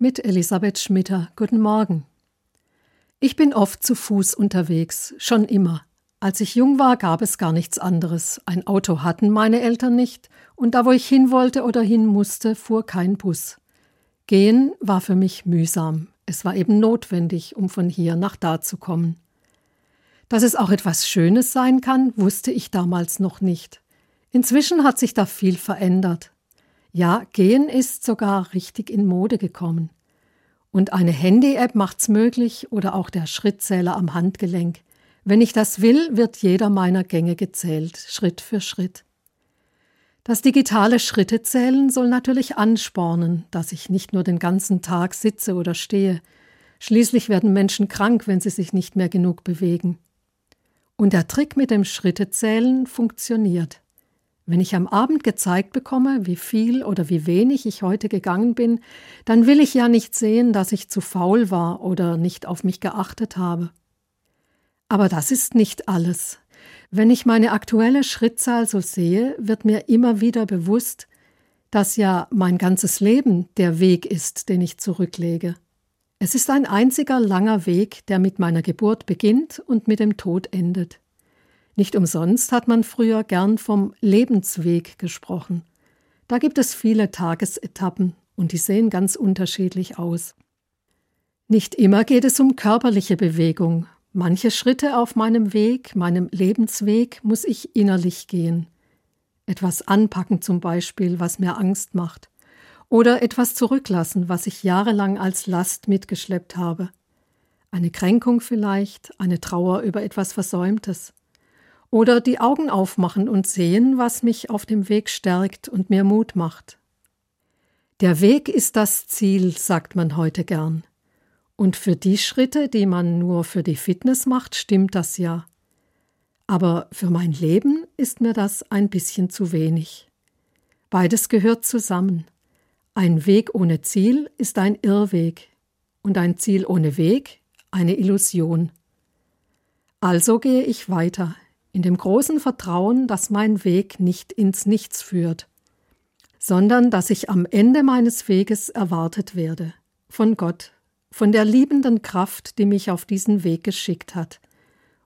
Mit Elisabeth Schmitter. Guten Morgen. Ich bin oft zu Fuß unterwegs, schon immer. Als ich jung war, gab es gar nichts anderes. Ein Auto hatten meine Eltern nicht, und da, wo ich hin wollte oder hin musste, fuhr kein Bus. Gehen war für mich mühsam. Es war eben notwendig, um von hier nach da zu kommen. Dass es auch etwas Schönes sein kann, wusste ich damals noch nicht. Inzwischen hat sich da viel verändert. Ja, gehen ist sogar richtig in Mode gekommen. Und eine Handy-App macht's möglich oder auch der Schrittzähler am Handgelenk. Wenn ich das will, wird jeder meiner Gänge gezählt, Schritt für Schritt. Das digitale Schrittezählen soll natürlich anspornen, dass ich nicht nur den ganzen Tag sitze oder stehe. Schließlich werden Menschen krank, wenn sie sich nicht mehr genug bewegen. Und der Trick mit dem Schrittezählen funktioniert. Wenn ich am Abend gezeigt bekomme, wie viel oder wie wenig ich heute gegangen bin, dann will ich ja nicht sehen, dass ich zu faul war oder nicht auf mich geachtet habe. Aber das ist nicht alles. Wenn ich meine aktuelle Schrittzahl so sehe, wird mir immer wieder bewusst, dass ja mein ganzes Leben der Weg ist, den ich zurücklege. Es ist ein einziger langer Weg, der mit meiner Geburt beginnt und mit dem Tod endet. Nicht umsonst hat man früher gern vom Lebensweg gesprochen. Da gibt es viele Tagesetappen und die sehen ganz unterschiedlich aus. Nicht immer geht es um körperliche Bewegung, Manche Schritte auf meinem Weg, meinem Lebensweg, muss ich innerlich gehen. Etwas anpacken zum Beispiel, was mir Angst macht. Oder etwas zurücklassen, was ich jahrelang als Last mitgeschleppt habe. Eine Kränkung vielleicht, eine Trauer über etwas Versäumtes. Oder die Augen aufmachen und sehen, was mich auf dem Weg stärkt und mir Mut macht. Der Weg ist das Ziel, sagt man heute gern. Und für die Schritte, die man nur für die Fitness macht, stimmt das ja. Aber für mein Leben ist mir das ein bisschen zu wenig. Beides gehört zusammen. Ein Weg ohne Ziel ist ein Irrweg und ein Ziel ohne Weg eine Illusion. Also gehe ich weiter, in dem großen Vertrauen, dass mein Weg nicht ins Nichts führt, sondern dass ich am Ende meines Weges erwartet werde, von Gott von der liebenden Kraft, die mich auf diesen Weg geschickt hat,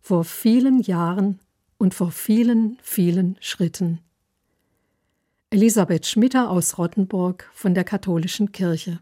vor vielen Jahren und vor vielen, vielen Schritten. Elisabeth Schmitter aus Rottenburg von der Katholischen Kirche